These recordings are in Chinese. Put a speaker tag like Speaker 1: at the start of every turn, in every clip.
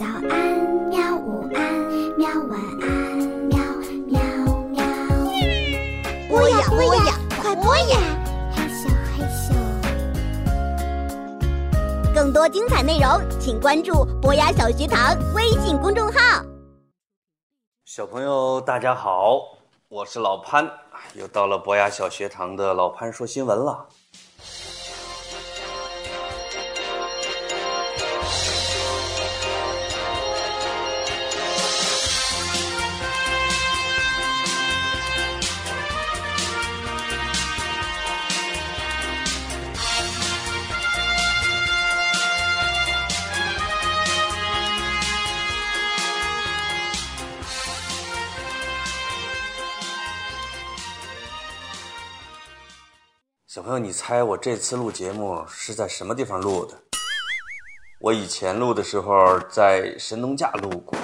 Speaker 1: 早安，喵！午安，喵！晚安，喵喵喵。
Speaker 2: 播呀播呀，快播呀！
Speaker 1: 嘿咻嘿咻。
Speaker 2: 更多精彩内容，请关注博雅小学堂微信公众号。
Speaker 3: 小朋友，大家好，我是老潘，又到了博雅小学堂的老潘说新闻了。小朋友，你猜我这次录节目是在什么地方录的？我以前录的时候在神农架录过，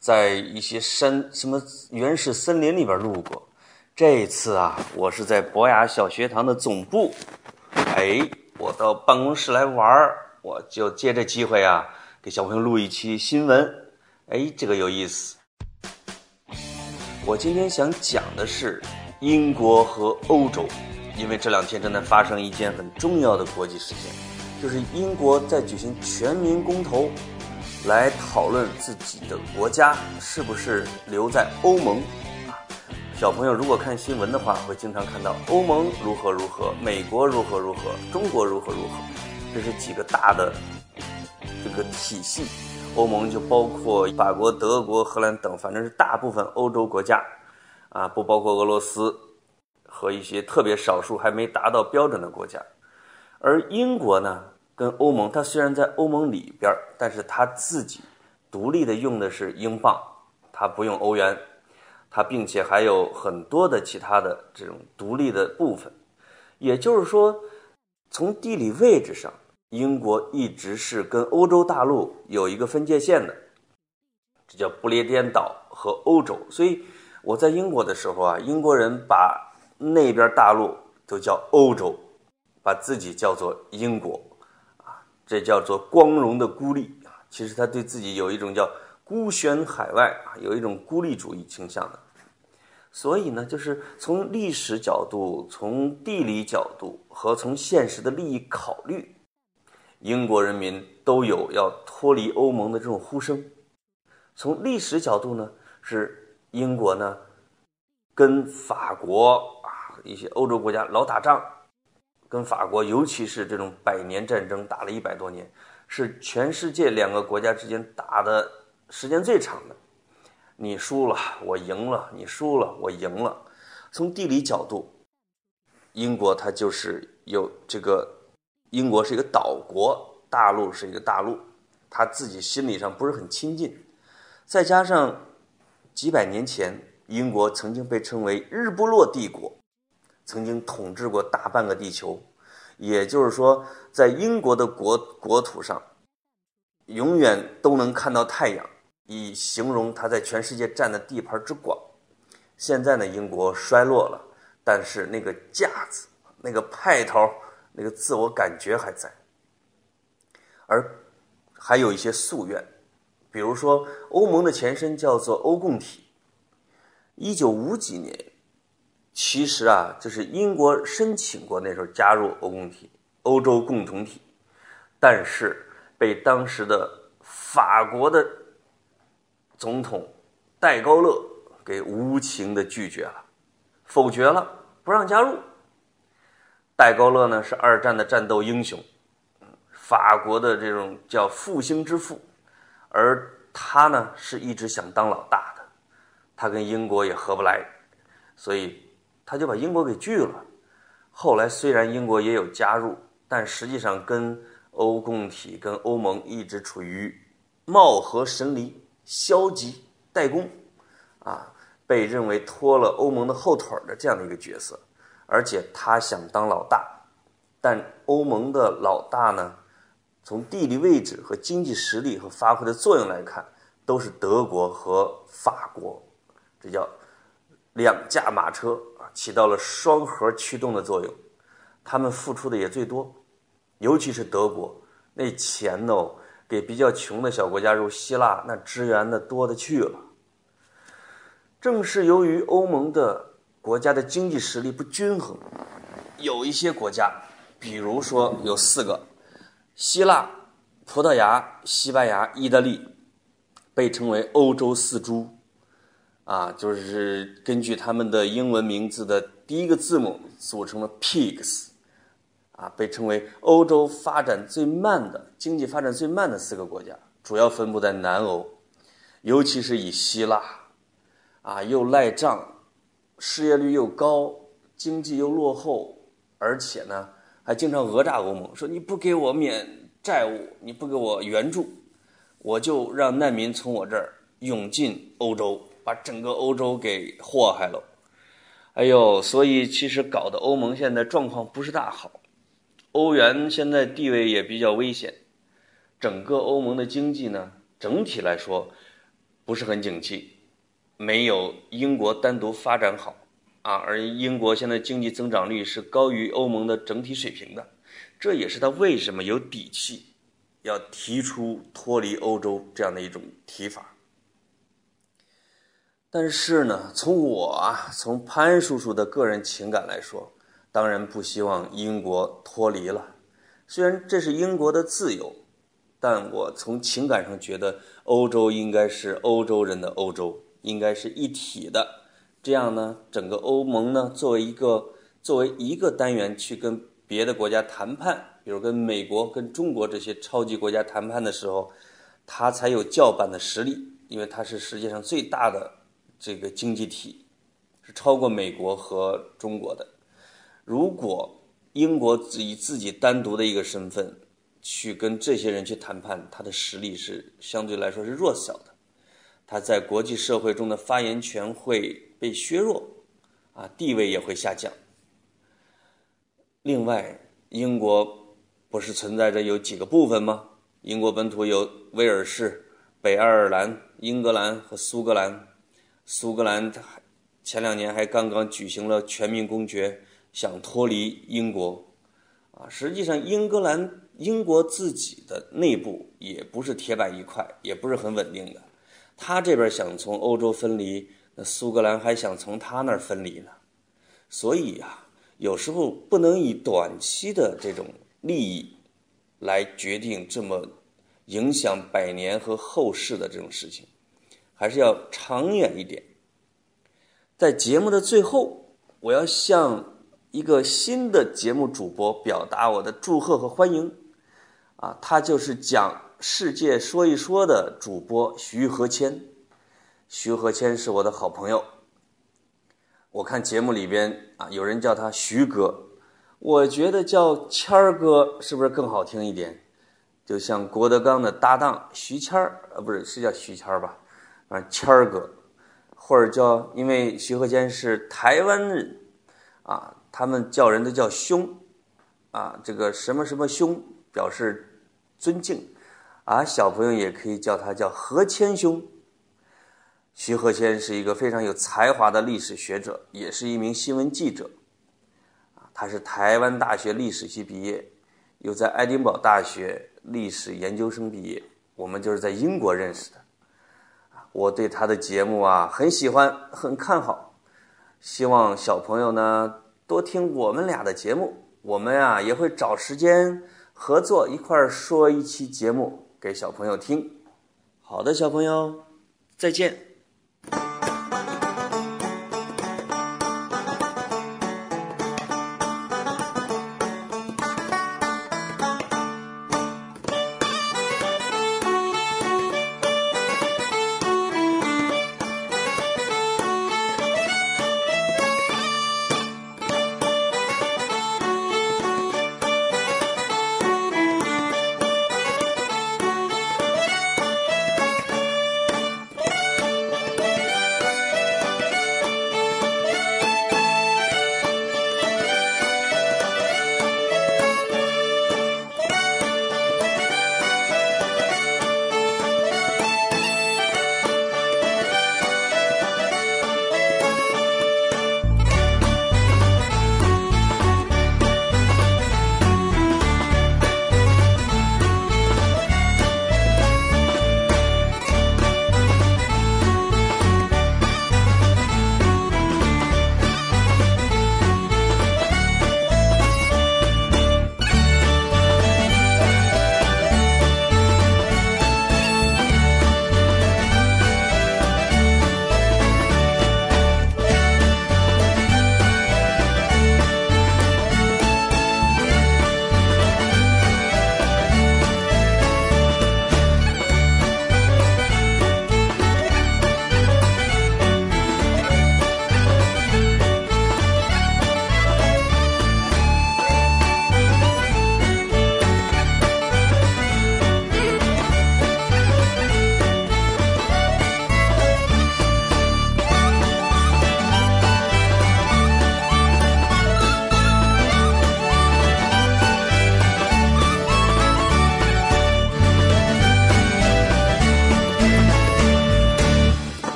Speaker 3: 在一些山什么原始森林里边录过。这次啊，我是在博雅小学堂的总部。哎，我到办公室来玩，我就借这机会啊，给小朋友录一期新闻。哎，这个有意思。我今天想讲的是英国和欧洲。因为这两天正在发生一件很重要的国际事件，就是英国在举行全民公投，来讨论自己的国家是不是留在欧盟。啊，小朋友如果看新闻的话，会经常看到欧盟如何如何，美国如何如何，中国如何如何，这是几个大的这个体系。欧盟就包括法国、德国、荷兰等，反正是大部分欧洲国家，啊，不包括俄罗斯。和一些特别少数还没达到标准的国家，而英国呢，跟欧盟，它虽然在欧盟里边，但是它自己独立的用的是英镑，它不用欧元，它并且还有很多的其他的这种独立的部分，也就是说，从地理位置上，英国一直是跟欧洲大陆有一个分界线的，这叫不列颠岛和欧洲。所以我在英国的时候啊，英国人把那边大陆都叫欧洲，把自己叫做英国，啊，这叫做光荣的孤立啊。其实他对自己有一种叫孤悬海外啊，有一种孤立主义倾向的。所以呢，就是从历史角度、从地理角度和从现实的利益考虑，英国人民都有要脱离欧盟的这种呼声。从历史角度呢，是英国呢跟法国。一些欧洲国家老打仗，跟法国，尤其是这种百年战争打了一百多年，是全世界两个国家之间打的时间最长的。你输了，我赢了；你输了，我赢了。从地理角度，英国它就是有这个，英国是一个岛国，大陆是一个大陆，他自己心理上不是很亲近。再加上几百年前，英国曾经被称为日不落帝国。曾经统治过大半个地球，也就是说，在英国的国国土上，永远都能看到太阳，以形容它在全世界占的地盘之广。现在呢，英国衰落了，但是那个架子、那个派头、那个自我感觉还在，而还有一些夙愿，比如说，欧盟的前身叫做欧共体，一九五几年。其实啊，就是英国申请过那时候加入欧共体、欧洲共同体，但是被当时的法国的总统戴高乐给无情的拒绝了，否决了，不让加入。戴高乐呢是二战的战斗英雄，法国的这种叫复兴之父，而他呢是一直想当老大的，他跟英国也合不来，所以。他就把英国给拒了。后来虽然英国也有加入，但实际上跟欧共体、跟欧盟一直处于貌合神离、消极怠工，啊，被认为拖了欧盟的后腿的这样的一个角色。而且他想当老大，但欧盟的老大呢，从地理位置和经济实力和发挥的作用来看，都是德国和法国，这叫两驾马车。起到了双核驱动的作用，他们付出的也最多，尤其是德国，那钱哦给比较穷的小国家如希腊那支援的多的去了。正是由于欧盟的国家的经济实力不均衡，有一些国家，比如说有四个，希腊、葡萄牙、西班牙、意大利，被称为欧洲四猪，啊，就是根据他们的英文名字的第一个字母组成了 pigs，啊，被称为欧洲发展最慢的经济发展最慢的四个国家，主要分布在南欧，尤其是以希腊，啊，又赖账，失业率又高，经济又落后，而且呢，还经常讹诈欧盟，说你不给我免债务，你不给我援助，我就让难民从我这儿涌进欧洲，把整个欧洲给祸害了。哎呦，所以其实搞得欧盟现在状况不是大好，欧元现在地位也比较危险，整个欧盟的经济呢，整体来说不是很景气，没有英国单独发展好啊。而英国现在经济增长率是高于欧盟的整体水平的，这也是他为什么有底气要提出脱离欧洲这样的一种提法。但是呢，从我啊，从潘叔叔的个人情感来说，当然不希望英国脱离了。虽然这是英国的自由，但我从情感上觉得，欧洲应该是欧洲人的欧洲，应该是一体的。这样呢，整个欧盟呢，作为一个作为一个单元去跟别的国家谈判，比如跟美国、跟中国这些超级国家谈判的时候，它才有叫板的实力，因为它是世界上最大的。这个经济体是超过美国和中国的。如果英国以自己单独的一个身份去跟这些人去谈判，他的实力是相对来说是弱小的，他在国际社会中的发言权会被削弱，啊，地位也会下降。另外，英国不是存在着有几个部分吗？英国本土有威尔士、北爱尔兰、英格兰和苏格兰。苏格兰前两年还刚刚举行了全民公决，想脱离英国，啊，实际上英格兰英国自己的内部也不是铁板一块，也不是很稳定的。他这边想从欧洲分离，那苏格兰还想从他那儿分离呢。所以啊，有时候不能以短期的这种利益来决定这么影响百年和后世的这种事情。还是要长远一点。在节目的最后，我要向一个新的节目主播表达我的祝贺和欢迎。啊，他就是讲《世界说一说》的主播徐和谦。徐和谦是我的好朋友。我看节目里边啊，有人叫他徐哥，我觉得叫谦儿哥是不是更好听一点？就像郭德纲的搭档徐谦儿，呃，不是，是叫徐谦儿吧？啊，谦儿哥，或者叫，因为徐和谦是台湾人，啊，他们叫人都叫兄，啊，这个什么什么兄表示尊敬，啊，小朋友也可以叫他叫何谦兄。徐和谦是一个非常有才华的历史学者，也是一名新闻记者，啊，他是台湾大学历史系毕业，又在爱丁堡大学历史研究生毕业，我们就是在英国认识的。我对他的节目啊很喜欢，很看好，希望小朋友呢多听我们俩的节目，我们啊也会找时间合作一块儿说一期节目给小朋友听。好的，小朋友，再见。